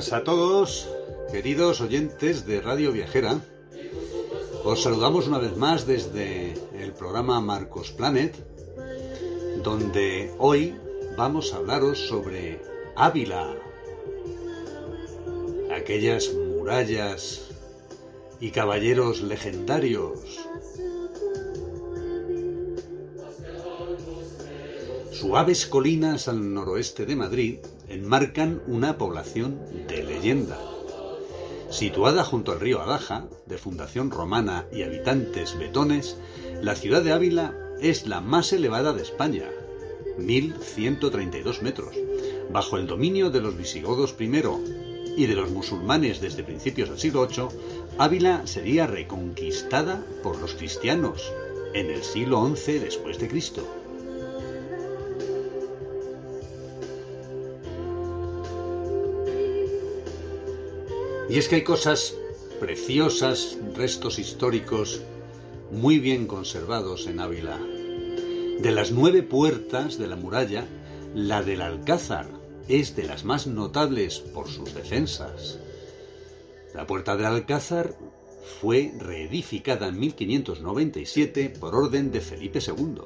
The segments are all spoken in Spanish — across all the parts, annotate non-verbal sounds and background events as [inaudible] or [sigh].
A todos, queridos oyentes de Radio Viajera. Os saludamos una vez más desde el programa Marcos Planet, donde hoy vamos a hablaros sobre Ávila, aquellas murallas y caballeros legendarios. Suaves colinas al noroeste de Madrid enmarcan una población de leyenda. Situada junto al río Adaja, de fundación romana y habitantes betones, la ciudad de Ávila es la más elevada de España, 1132 metros, bajo el dominio de los visigodos primero y de los musulmanes desde principios del siglo VIII, Ávila sería reconquistada por los cristianos en el siglo XI después de Cristo. Y es que hay cosas preciosas, restos históricos muy bien conservados en Ávila. De las nueve puertas de la muralla, la del Alcázar es de las más notables por sus defensas. La puerta del Alcázar fue reedificada en 1597 por orden de Felipe II.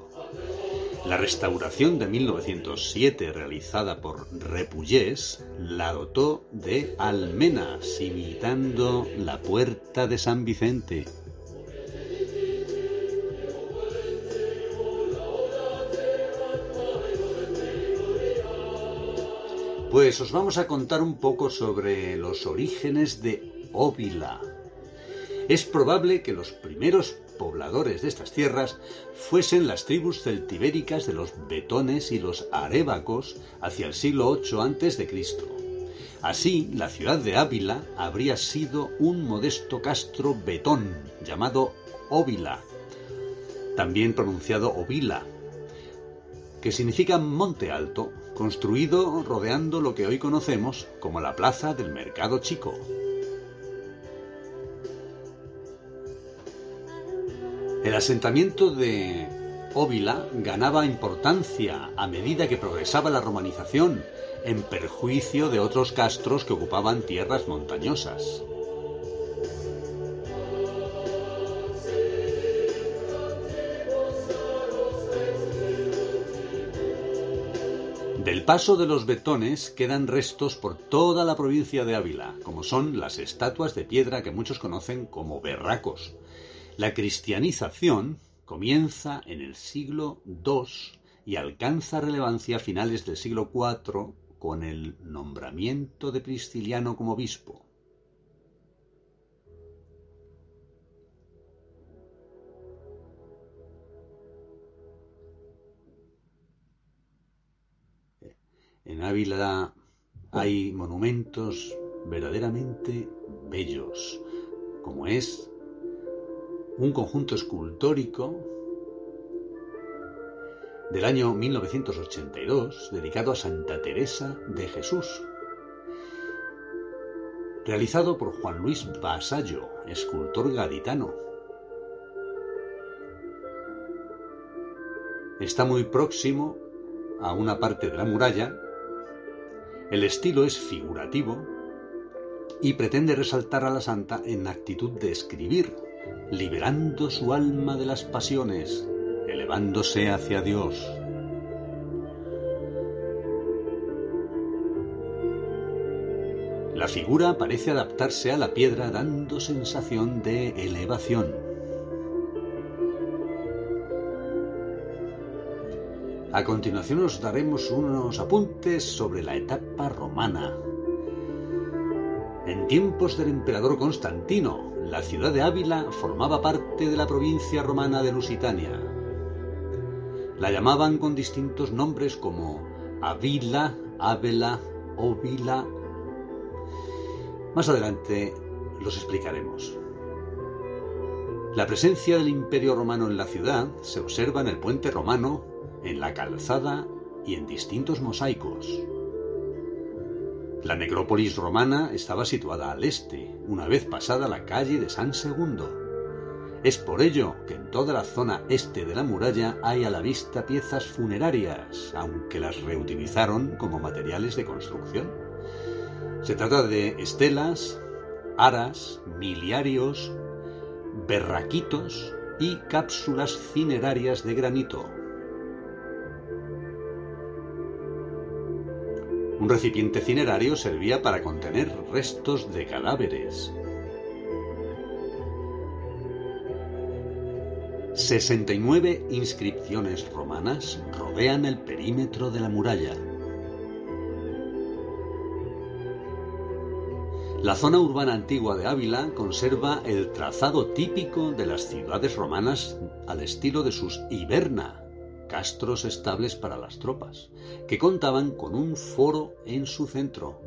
La restauración de 1907 realizada por Repullés la dotó de almenas, imitando la puerta de San Vicente. Pues os vamos a contar un poco sobre los orígenes de Óvila. Es probable que los primeros pobladores de estas tierras fuesen las tribus celtibéricas de los betones y los arébacos hacia el siglo VIII a.C. Así, la ciudad de Ávila habría sido un modesto castro betón llamado Óvila, también pronunciado Ovila, que significa monte alto, construido rodeando lo que hoy conocemos como la plaza del Mercado Chico. El asentamiento de Óvila ganaba importancia a medida que progresaba la romanización, en perjuicio de otros castros que ocupaban tierras montañosas. Del paso de los betones quedan restos por toda la provincia de Ávila, como son las estatuas de piedra que muchos conocen como berracos. La cristianización comienza en el siglo II y alcanza relevancia a finales del siglo IV con el nombramiento de Prisciliano como obispo. En Ávila hay monumentos verdaderamente bellos, como es un conjunto escultórico del año 1982 dedicado a Santa Teresa de Jesús, realizado por Juan Luis Basallo, escultor gaditano. Está muy próximo a una parte de la muralla el estilo es figurativo y pretende resaltar a la santa en actitud de escribir, liberando su alma de las pasiones, elevándose hacia Dios. La figura parece adaptarse a la piedra dando sensación de elevación. A continuación os daremos unos apuntes sobre la etapa romana. En tiempos del emperador Constantino, la ciudad de Ávila formaba parte de la provincia romana de Lusitania. La llamaban con distintos nombres como Avila, Ávila, Ovila. Más adelante los explicaremos. La presencia del Imperio Romano en la ciudad se observa en el puente romano, en la calzada y en distintos mosaicos. La necrópolis romana estaba situada al este, una vez pasada la calle de San Segundo. Es por ello que en toda la zona este de la muralla hay a la vista piezas funerarias, aunque las reutilizaron como materiales de construcción. Se trata de estelas, aras, miliarios, berraquitos y cápsulas cinerarias de granito. Un recipiente cinerario servía para contener restos de cadáveres. 69 inscripciones romanas rodean el perímetro de la muralla. La zona urbana antigua de Ávila conserva el trazado típico de las ciudades romanas al estilo de sus hiberna, castros estables para las tropas, que contaban con un foro en su centro.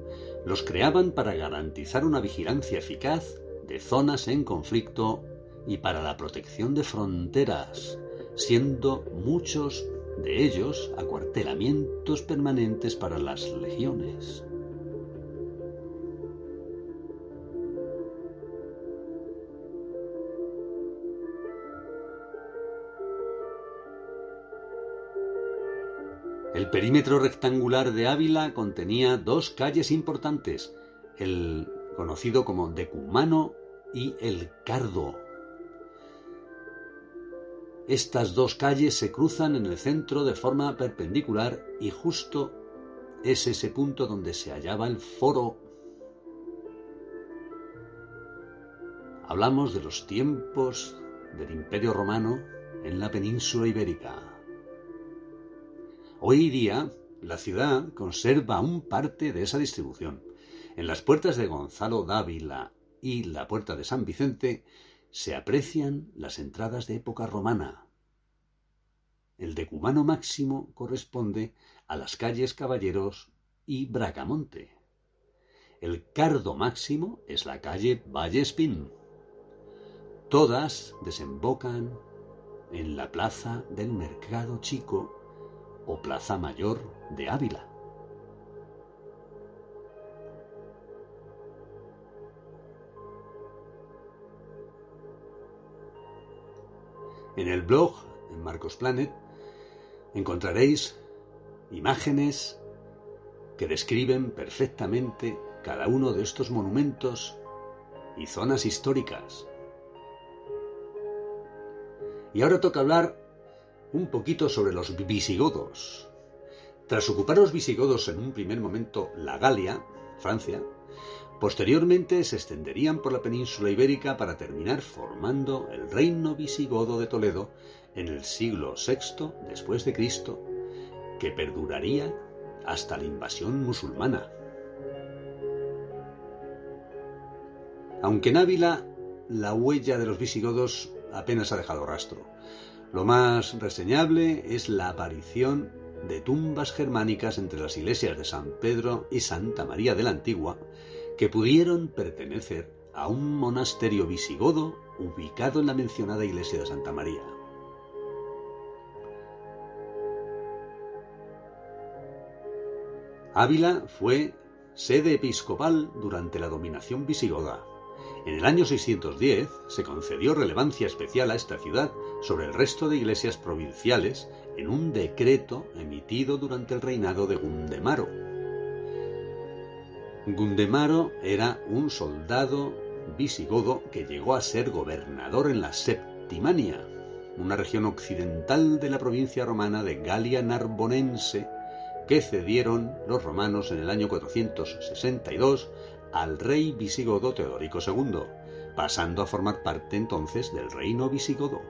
Los creaban para garantizar una vigilancia eficaz de zonas en conflicto y para la protección de fronteras, siendo muchos de ellos acuartelamientos permanentes para las legiones. El perímetro rectangular de Ávila contenía dos calles importantes, el conocido como Decumano y el Cardo. Estas dos calles se cruzan en el centro de forma perpendicular y justo es ese punto donde se hallaba el foro. Hablamos de los tiempos del Imperio Romano en la península ibérica. Hoy día, la ciudad conserva aún parte de esa distribución. En las puertas de Gonzalo Dávila y la puerta de San Vicente se aprecian las entradas de época romana. El decumano máximo corresponde a las calles Caballeros y Bracamonte. El cardo máximo es la calle Valle Espín. Todas desembocan en la plaza del Mercado Chico o Plaza Mayor de Ávila. En el blog, en Marcos Planet, encontraréis imágenes que describen perfectamente cada uno de estos monumentos y zonas históricas. Y ahora toca hablar un poquito sobre los visigodos. Tras ocupar los visigodos en un primer momento la Galia, Francia, posteriormente se extenderían por la península ibérica para terminar formando el reino visigodo de Toledo en el siglo VI después de Cristo, que perduraría hasta la invasión musulmana. Aunque en Ávila la huella de los visigodos apenas ha dejado rastro. Lo más reseñable es la aparición de tumbas germánicas entre las iglesias de San Pedro y Santa María de la Antigua, que pudieron pertenecer a un monasterio visigodo ubicado en la mencionada iglesia de Santa María. Ávila fue sede episcopal durante la dominación visigoda. En el año 610 se concedió relevancia especial a esta ciudad sobre el resto de iglesias provinciales en un decreto emitido durante el reinado de Gundemaro. Gundemaro era un soldado visigodo que llegó a ser gobernador en la Septimania, una región occidental de la provincia romana de Galia Narbonense que cedieron los romanos en el año 462 al rey visigodo Teodorico II, pasando a formar parte entonces del reino visigodo.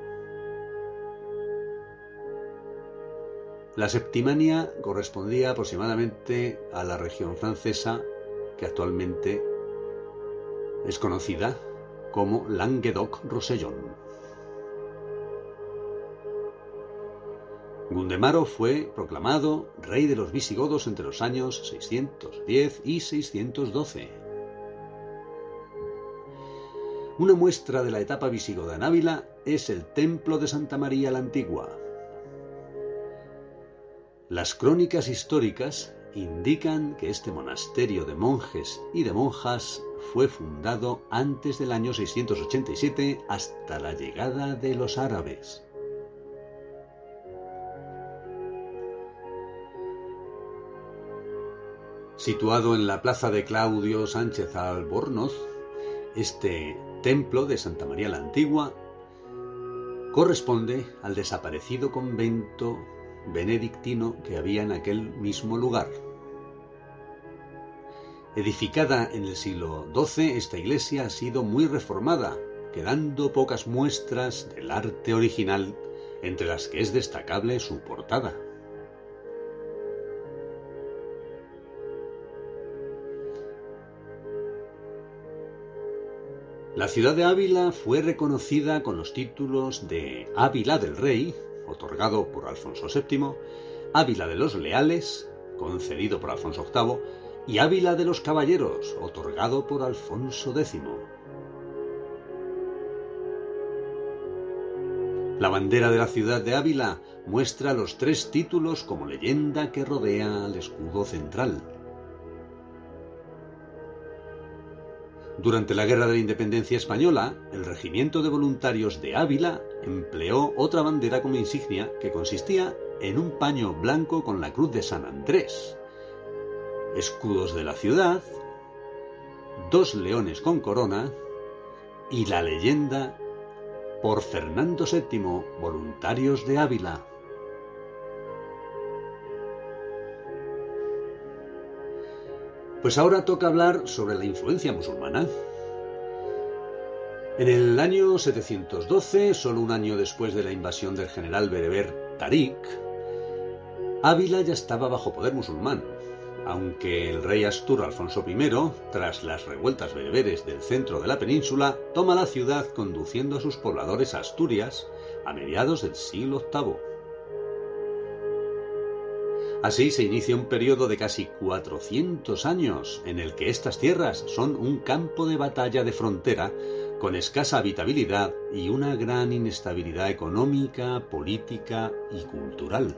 La Septimania correspondía aproximadamente a la región francesa que actualmente es conocida como Languedoc-Roussillon. Gundemaro fue proclamado rey de los visigodos entre los años 610 y 612. Una muestra de la etapa visigoda en Ávila es el Templo de Santa María la Antigua. Las crónicas históricas indican que este monasterio de monjes y de monjas fue fundado antes del año 687 hasta la llegada de los árabes. Situado en la plaza de Claudio Sánchez Albornoz, este templo de Santa María la Antigua corresponde al desaparecido convento benedictino que había en aquel mismo lugar. Edificada en el siglo XII, esta iglesia ha sido muy reformada, quedando pocas muestras del arte original, entre las que es destacable su portada. La ciudad de Ávila fue reconocida con los títulos de Ávila del Rey, otorgado por Alfonso VII, Ávila de los Leales, concedido por Alfonso VIII, y Ávila de los Caballeros, otorgado por Alfonso X. La bandera de la ciudad de Ávila muestra los tres títulos como leyenda que rodea al escudo central. Durante la Guerra de la Independencia Española, el Regimiento de Voluntarios de Ávila empleó otra bandera como insignia que consistía en un paño blanco con la cruz de San Andrés, escudos de la ciudad, dos leones con corona y la leyenda por Fernando VII, Voluntarios de Ávila. Pues ahora toca hablar sobre la influencia musulmana. En el año 712, solo un año después de la invasión del general bereber Tariq, Ávila ya estaba bajo poder musulmán, aunque el rey Astur Alfonso I, tras las revueltas bereberes del centro de la península, toma la ciudad conduciendo a sus pobladores a Asturias a mediados del siglo VIII. Así se inicia un periodo de casi 400 años en el que estas tierras son un campo de batalla de frontera con escasa habitabilidad y una gran inestabilidad económica, política y cultural.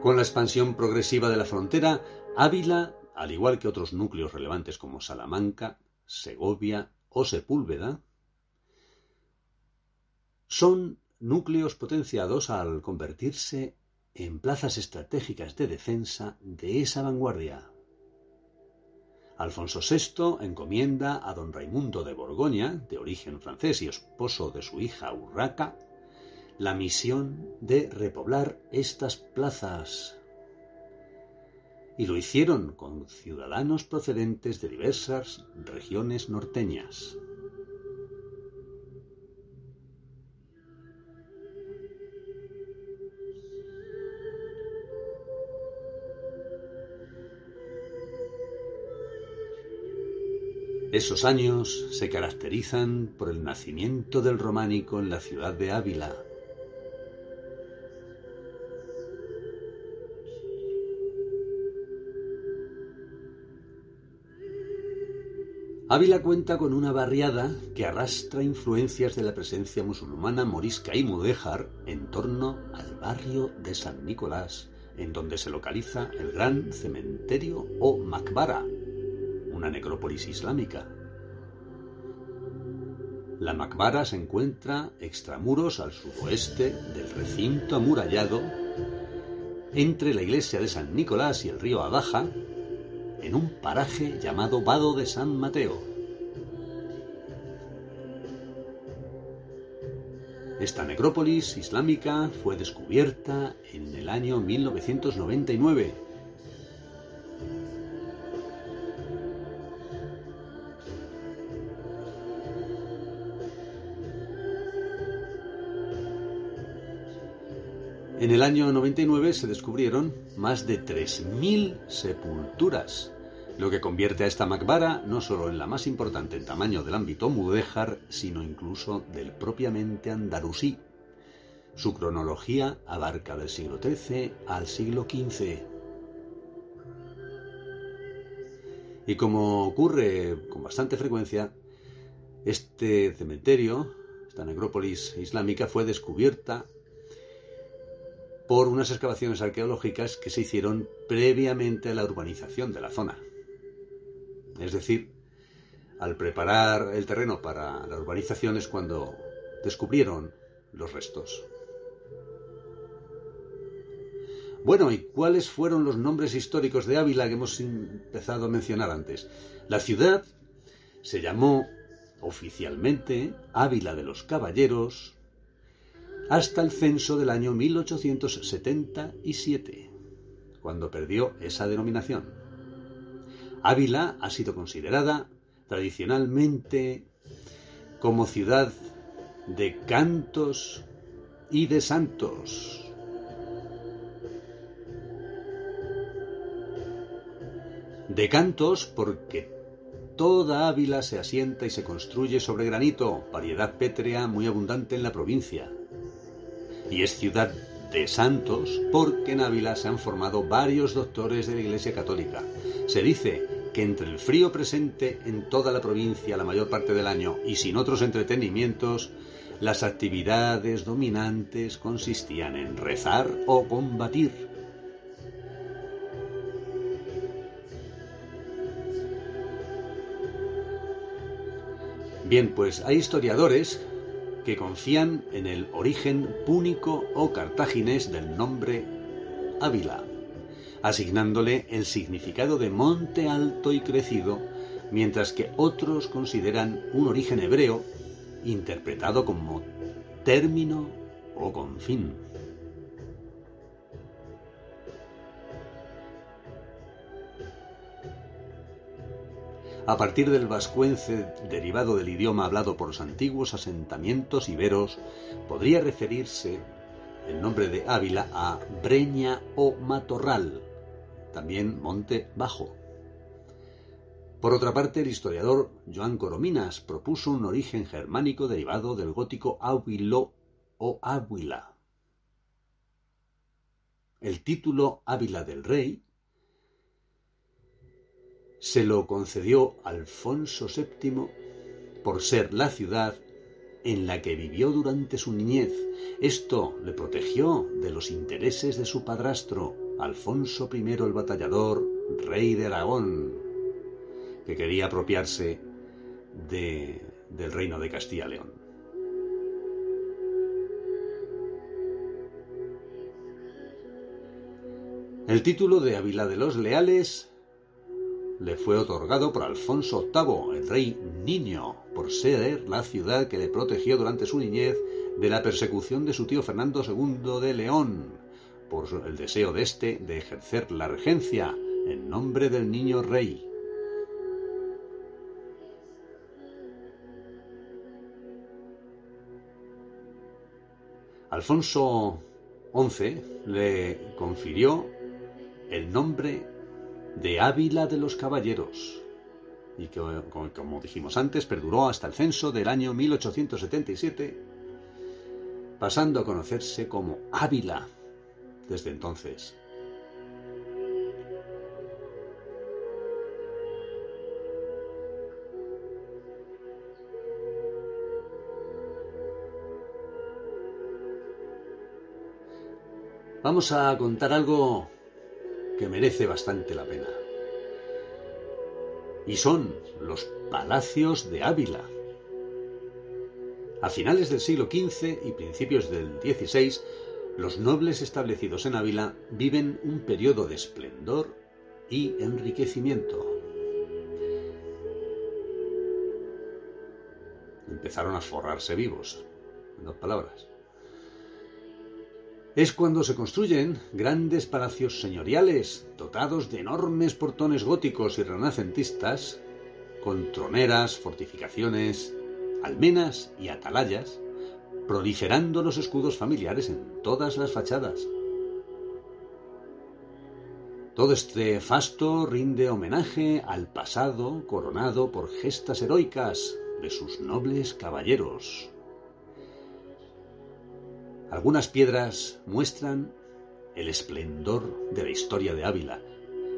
Con la expansión progresiva de la frontera, Ávila, al igual que otros núcleos relevantes como Salamanca, Segovia o Sepúlveda, son núcleos potenciados al convertirse en plazas estratégicas de defensa de esa vanguardia. Alfonso VI encomienda a don Raimundo de Borgoña, de origen francés y esposo de su hija Urraca, la misión de repoblar estas plazas. Y lo hicieron con ciudadanos procedentes de diversas regiones norteñas. Esos años se caracterizan por el nacimiento del románico en la ciudad de Ávila. Ávila cuenta con una barriada que arrastra influencias de la presencia musulmana morisca y mudéjar en torno al barrio de San Nicolás, en donde se localiza el gran cementerio o Makbara, una necrópolis islámica. La Makbara se encuentra extramuros al suroeste del recinto amurallado entre la iglesia de San Nicolás y el río Abaja, en un paraje llamado Vado de San Mateo. Esta necrópolis islámica fue descubierta en el año 1999 En el año 99 se descubrieron más de 3.000 sepulturas, lo que convierte a esta Makbara no solo en la más importante en tamaño del ámbito mudéjar, sino incluso del propiamente andalusí. Su cronología abarca del siglo XIII al siglo XV. Y como ocurre con bastante frecuencia, este cementerio, esta necrópolis islámica, fue descubierta por unas excavaciones arqueológicas que se hicieron previamente a la urbanización de la zona. Es decir, al preparar el terreno para la urbanización es cuando descubrieron los restos. Bueno, ¿y cuáles fueron los nombres históricos de Ávila que hemos empezado a mencionar antes? La ciudad se llamó oficialmente Ávila de los Caballeros, hasta el censo del año 1877, cuando perdió esa denominación. Ávila ha sido considerada tradicionalmente como ciudad de cantos y de santos. De cantos porque toda Ávila se asienta y se construye sobre granito, variedad pétrea muy abundante en la provincia y es ciudad de santos porque en Ávila se han formado varios doctores de la Iglesia Católica. Se dice que entre el frío presente en toda la provincia la mayor parte del año y sin otros entretenimientos, las actividades dominantes consistían en rezar o combatir. Bien, pues hay historiadores que confían en el origen púnico o cartaginés del nombre Ávila, asignándole el significado de monte alto y crecido, mientras que otros consideran un origen hebreo interpretado como término o confín. A partir del vascuence derivado del idioma hablado por los antiguos asentamientos iberos, podría referirse el nombre de Ávila a Breña o Matorral, también Monte Bajo. Por otra parte, el historiador Joan Corominas propuso un origen germánico derivado del gótico Ávilo o Ávila. El título Ávila del Rey se lo concedió Alfonso VII por ser la ciudad en la que vivió durante su niñez. Esto le protegió de los intereses de su padrastro, Alfonso I el Batallador, rey de Aragón, que quería apropiarse del reino de Castilla-León. El título de Ávila de los Leales le fue otorgado por Alfonso VIII, el rey niño, por ser la ciudad que le protegió durante su niñez de la persecución de su tío Fernando II de León, por el deseo de éste de ejercer la regencia en nombre del niño rey. Alfonso XI le confirió el nombre de Ávila de los Caballeros, y que, como dijimos antes, perduró hasta el censo del año 1877, pasando a conocerse como Ávila desde entonces. Vamos a contar algo que merece bastante la pena. Y son los palacios de Ávila. A finales del siglo XV y principios del XVI, los nobles establecidos en Ávila viven un periodo de esplendor y enriquecimiento. Empezaron a forrarse vivos. en dos palabras. Es cuando se construyen grandes palacios señoriales, dotados de enormes portones góticos y renacentistas, con troneras, fortificaciones, almenas y atalayas, proliferando los escudos familiares en todas las fachadas. Todo este fasto rinde homenaje al pasado coronado por gestas heroicas de sus nobles caballeros. Algunas piedras muestran el esplendor de la historia de Ávila.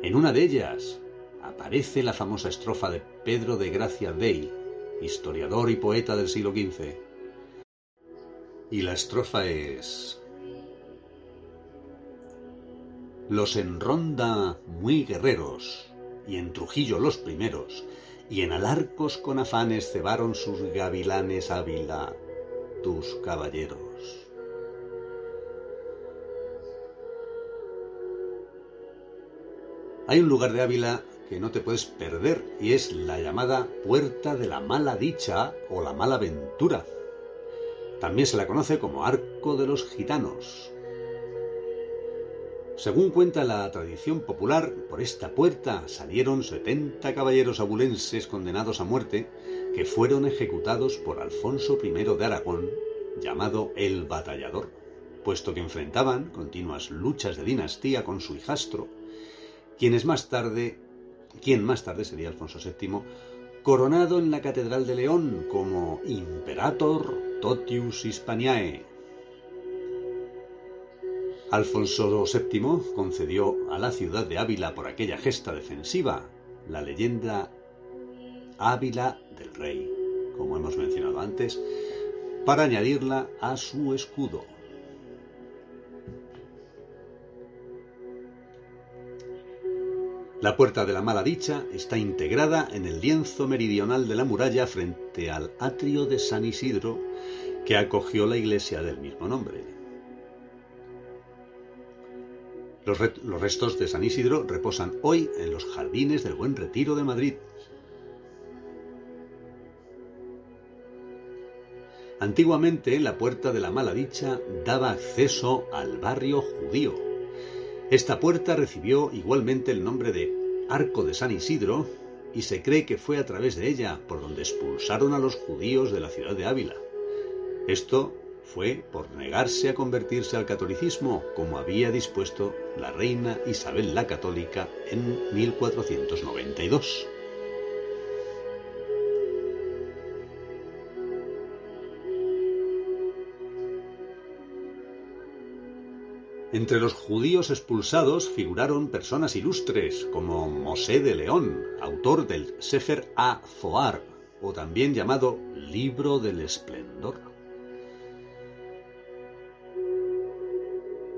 En una de ellas aparece la famosa estrofa de Pedro de Gracia Dey, historiador y poeta del siglo XV. Y la estrofa es... Los enronda muy guerreros, y en Trujillo los primeros, y en Alarcos con afanes cebaron sus gavilanes Ávila, tus caballeros. Hay un lugar de Ávila que no te puedes perder y es la llamada Puerta de la Mala Dicha o la Mala Ventura. También se la conoce como Arco de los Gitanos. Según cuenta la tradición popular, por esta puerta salieron 70 caballeros abulenses condenados a muerte que fueron ejecutados por Alfonso I de Aragón, llamado el Batallador, puesto que enfrentaban continuas luchas de dinastía con su hijastro, más tarde, quien más tarde sería Alfonso VII, coronado en la Catedral de León como Imperator Totius Hispaniae. Alfonso VII concedió a la ciudad de Ávila por aquella gesta defensiva la leyenda Ávila del Rey, como hemos mencionado antes, para añadirla a su escudo. La puerta de la mala dicha está integrada en el lienzo meridional de la muralla frente al atrio de San Isidro que acogió la iglesia del mismo nombre. Los, restos de San Isidro reposan hoy en los jardines del Buen Retiro de Madrid. Antiguamente la puerta de la mala dicha daba acceso al barrio judío, esta puerta recibió igualmente el nombre de Arco de San Isidro y se cree que fue a través de ella por donde expulsaron a los judíos de la ciudad de Ávila. Esto fue por negarse a convertirse al catolicismo, como había dispuesto la reina Isabel la Católica en 1492. Entre los judíos expulsados figuraron personas ilustres como Mosé de León, autor del Sefer A Zohar, o también llamado Libro del Esplendor.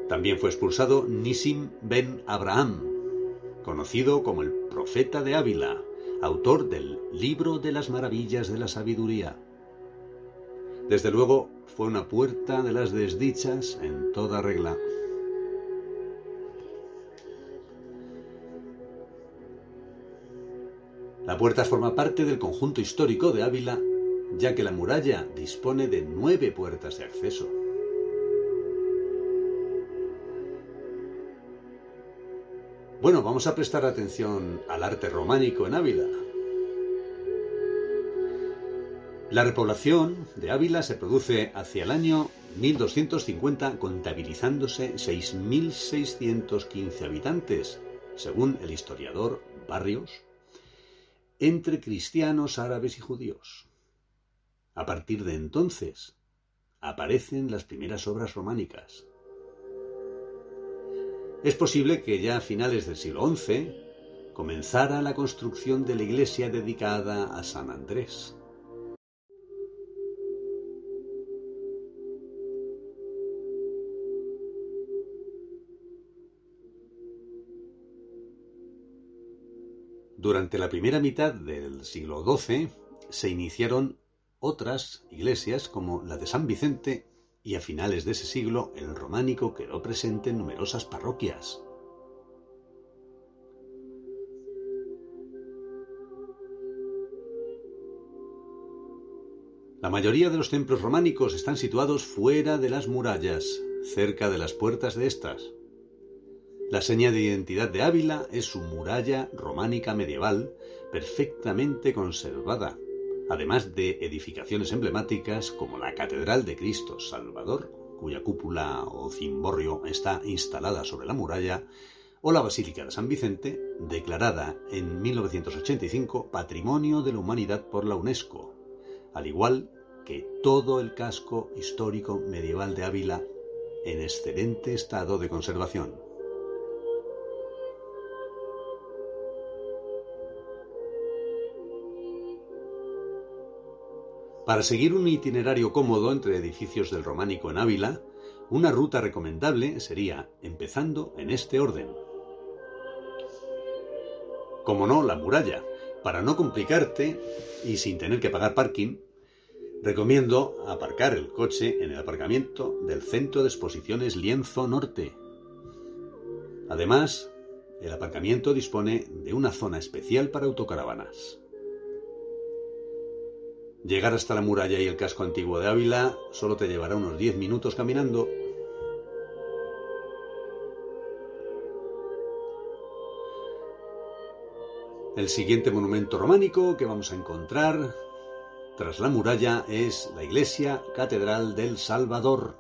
También fue expulsado Nisim ben Abraham, conocido como el profeta de Ávila, autor del Libro de las Maravillas de la Sabiduría. Desde luego, fue una puerta de las desdichas en toda regla. La puerta forma parte del conjunto histórico de Ávila, ya que la muralla dispone de nueve puertas de acceso. Bueno, vamos a prestar atención al arte románico en Ávila. La repoblación de Ávila se produce hacia el año 1250, contabilizándose 6.615 habitantes, según el historiador Barrios entre cristianos, árabes y judíos. A partir de entonces aparecen las primeras obras románicas. Es posible que ya a finales del siglo XI comenzara la construcción de la iglesia dedicada a San Andrés. Durante la primera mitad del siglo XII se iniciaron otras iglesias como la de San Vicente y a finales de ese siglo el románico quedó presente en numerosas parroquias. La mayoría de los templos románicos están situados fuera de las murallas, cerca de las puertas de estas. La seña de identidad de Ávila es su muralla románica medieval perfectamente conservada, además de edificaciones emblemáticas como la Catedral de Cristo Salvador, cuya cúpula o cimborrio está instalada sobre la muralla, o la Basílica de San Vicente, declarada en 1985 Patrimonio de la Humanidad por la UNESCO, al igual que todo el casco histórico medieval de Ávila en excelente estado de conservación. Para seguir un itinerario cómodo entre edificios del románico en Ávila, una ruta recomendable sería empezando en este orden. Como no, la muralla. Para no complicarte y sin tener que pagar parking, recomiendo aparcar el coche en el aparcamiento del Centro de Exposiciones Lienzo Norte. Además, el aparcamiento dispone de una zona especial para autocaravanas. Llegar hasta la muralla y el casco antiguo de Ávila solo te llevará unos 10 minutos caminando. El siguiente monumento románico que vamos a encontrar tras la muralla es la iglesia Catedral del Salvador,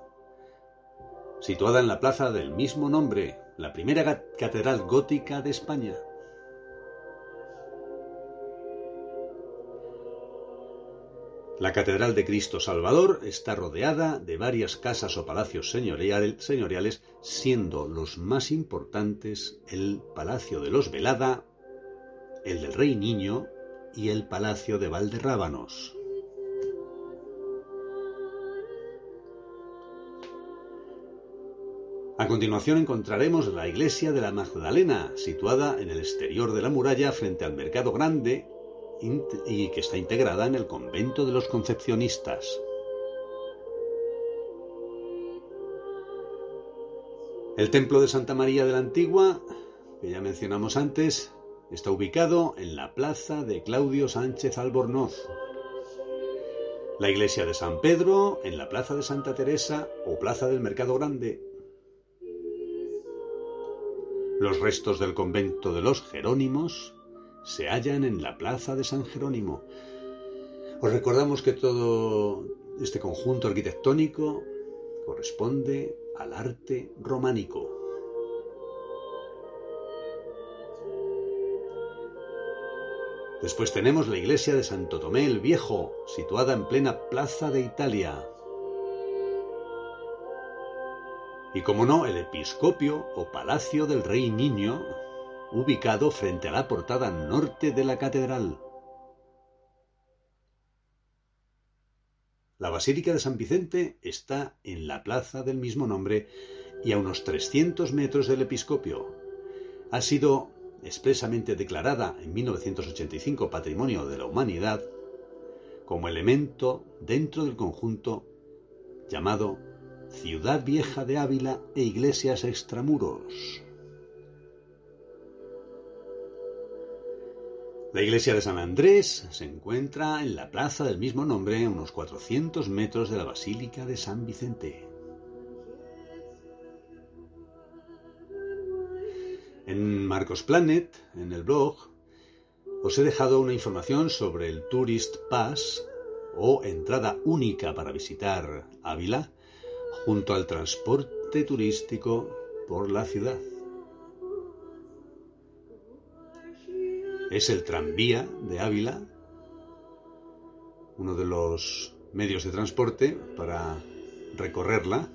situada en la plaza del mismo nombre, la primera catedral gótica de España. La Catedral de Cristo Salvador está rodeada de varias casas o palacios señoriales, siendo los más importantes el Palacio de los Velada, el del Rey Niño y el Palacio de Valderrábanos. A continuación encontraremos la iglesia de la Magdalena, situada en el exterior de la muralla frente al Mercado Grande y que está integrada en el convento de los concepcionistas. El templo de Santa María de la Antigua, que ya mencionamos antes, está ubicado en la plaza de Claudio Sánchez Albornoz. La iglesia de San Pedro en la plaza de Santa Teresa o plaza del Mercado Grande. Los restos del convento de los Jerónimos se hallan en la plaza de San Jerónimo. Os recordamos que todo este conjunto arquitectónico corresponde al arte románico. Después tenemos la iglesia de Santo Tomé el Viejo, situada en plena plaza de Italia. Y como no, el episcopio o palacio del Rey Niño, ubicado frente a la portada norte de la catedral. La Basílica de San Vicente está en la plaza del mismo nombre y a unos 300 metros del episcopio. Ha sido expresamente declarada en 1985 Patrimonio de la Humanidad como elemento dentro del conjunto llamado Ciudad Vieja de Ávila e Iglesias Extramuros. La iglesia de San Andrés se encuentra en la plaza del mismo nombre, a unos 400 metros de la Basílica de San Vicente. En Marcos Planet, en el blog, os he dejado una información sobre el Tourist Pass o entrada única para visitar Ávila junto al transporte turístico por la ciudad. Es el tranvía de Ávila, uno de los medios de transporte para recorrerla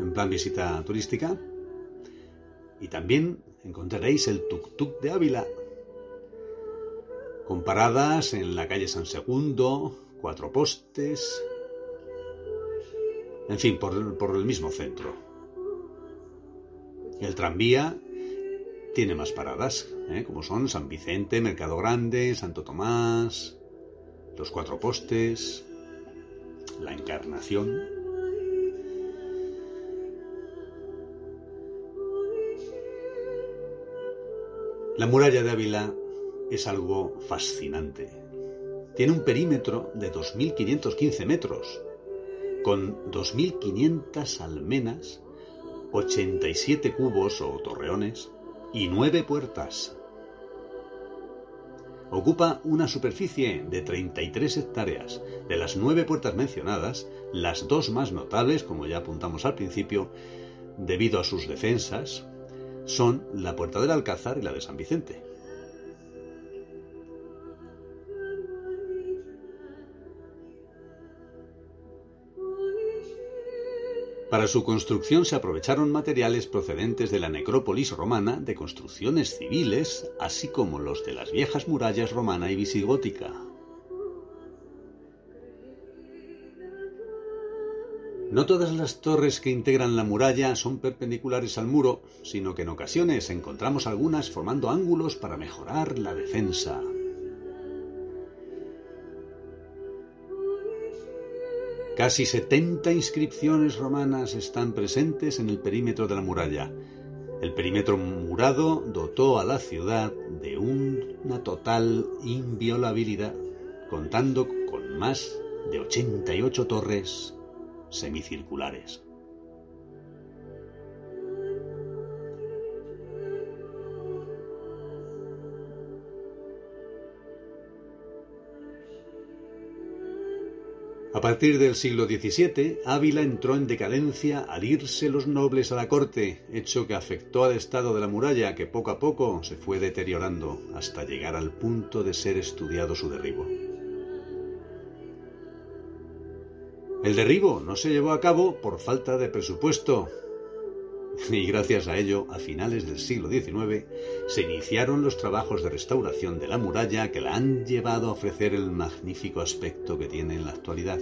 en plan visita turística. Y también encontraréis el tuk-tuk de Ávila, con paradas en la calle San Segundo, Cuatro Postes, en fin, por, por el mismo centro. El tranvía tiene más paradas, ¿eh? como son San Vicente, Mercado Grande, Santo Tomás, Los Cuatro Postes, La Encarnación. La muralla de Ávila es algo fascinante. tiene un perímetro de 2.515 metros, con 2.500 almenas, 87 cubos o torreones y 9 puertas. Ocupa una superficie de 33 hectáreas. De las nueve puertas mencionadas, las dos más notables, como ya apuntamos al principio, debido a sus defensas, son la puerta del Alcázar y la de San Vicente. Para su construcción se aprovecharon materiales procedentes de la necrópolis romana de construcciones civiles, así como los de las viejas murallas romana y visigótica. No todas las torres que integran la muralla son perpendiculares al muro, sino que en ocasiones encontramos algunas formando ángulos para mejorar la defensa. Casi 70 inscripciones romanas están presentes en el perímetro de la muralla. El perímetro murado dotó a la ciudad de una total inviolabilidad, contando con más de 88 torres semicirculares. A partir del siglo XVII, Ávila entró en decadencia al irse los nobles a la corte, hecho que afectó al estado de la muralla que poco a poco se fue deteriorando hasta llegar al punto de ser estudiado su derribo. El derribo no se llevó a cabo por falta de presupuesto, [laughs] y gracias a ello, a finales del siglo XIX, se iniciaron los trabajos de restauración de la muralla que la han llevado a ofrecer el magnífico aspecto que tiene en la actualidad.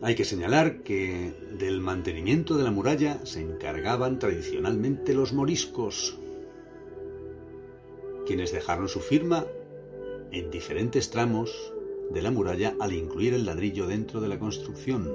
Hay que señalar que del mantenimiento de la muralla se encargaban tradicionalmente los moriscos, quienes dejaron su firma en diferentes tramos de la muralla al incluir el ladrillo dentro de la construcción.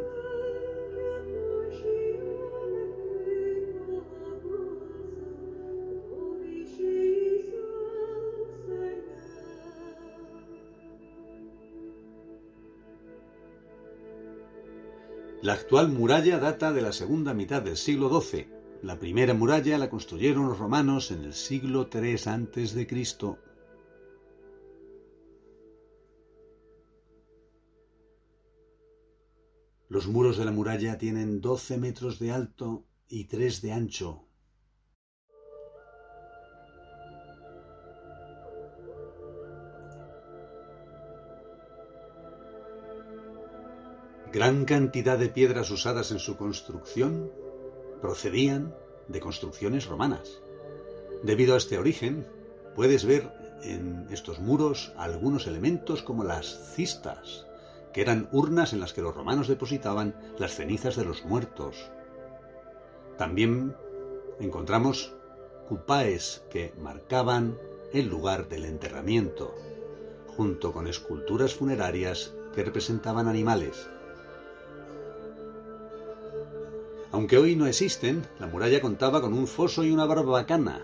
La actual muralla data de la segunda mitad del siglo XII. La primera muralla la construyeron los romanos en el siglo III a.C. Los muros de la muralla tienen 12 metros de alto y 3 de ancho. Gran cantidad de piedras usadas en su construcción procedían de construcciones romanas. Debido a este origen, puedes ver en estos muros algunos elementos como las cistas, que eran urnas en las que los romanos depositaban las cenizas de los muertos. También encontramos cupaes que marcaban el lugar del enterramiento, junto con esculturas funerarias que representaban animales. Aunque hoy no existen, la muralla contaba con un foso y una barbacana.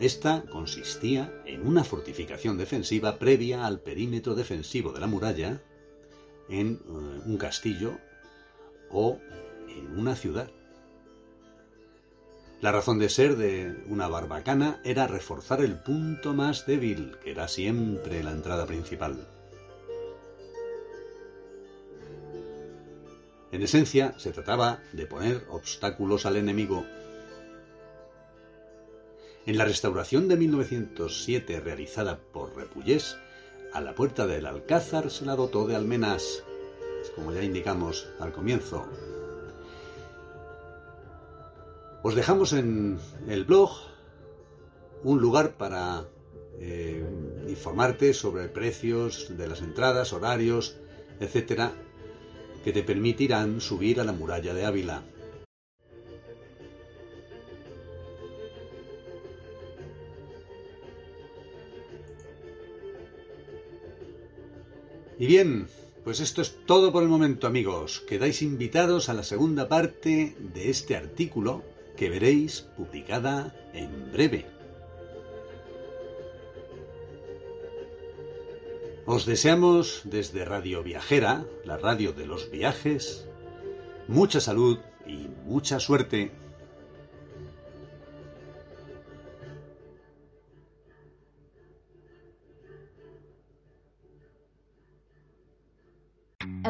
Esta consistía en una fortificación defensiva previa al perímetro defensivo de la muralla en eh, un castillo o en una ciudad. La razón de ser de una barbacana era reforzar el punto más débil, que era siempre la entrada principal. En esencia, se trataba de poner obstáculos al enemigo. En la restauración de 1907 realizada por Repullés, a la puerta del Alcázar se la dotó de almenas, como ya indicamos al comienzo. Os dejamos en el blog un lugar para eh, informarte sobre precios de las entradas, horarios, etcétera, que te permitirán subir a la muralla de Ávila. Y bien, pues esto es todo por el momento amigos. Quedáis invitados a la segunda parte de este artículo que veréis publicada en breve. Os deseamos desde Radio Viajera, la radio de los viajes, mucha salud y mucha suerte.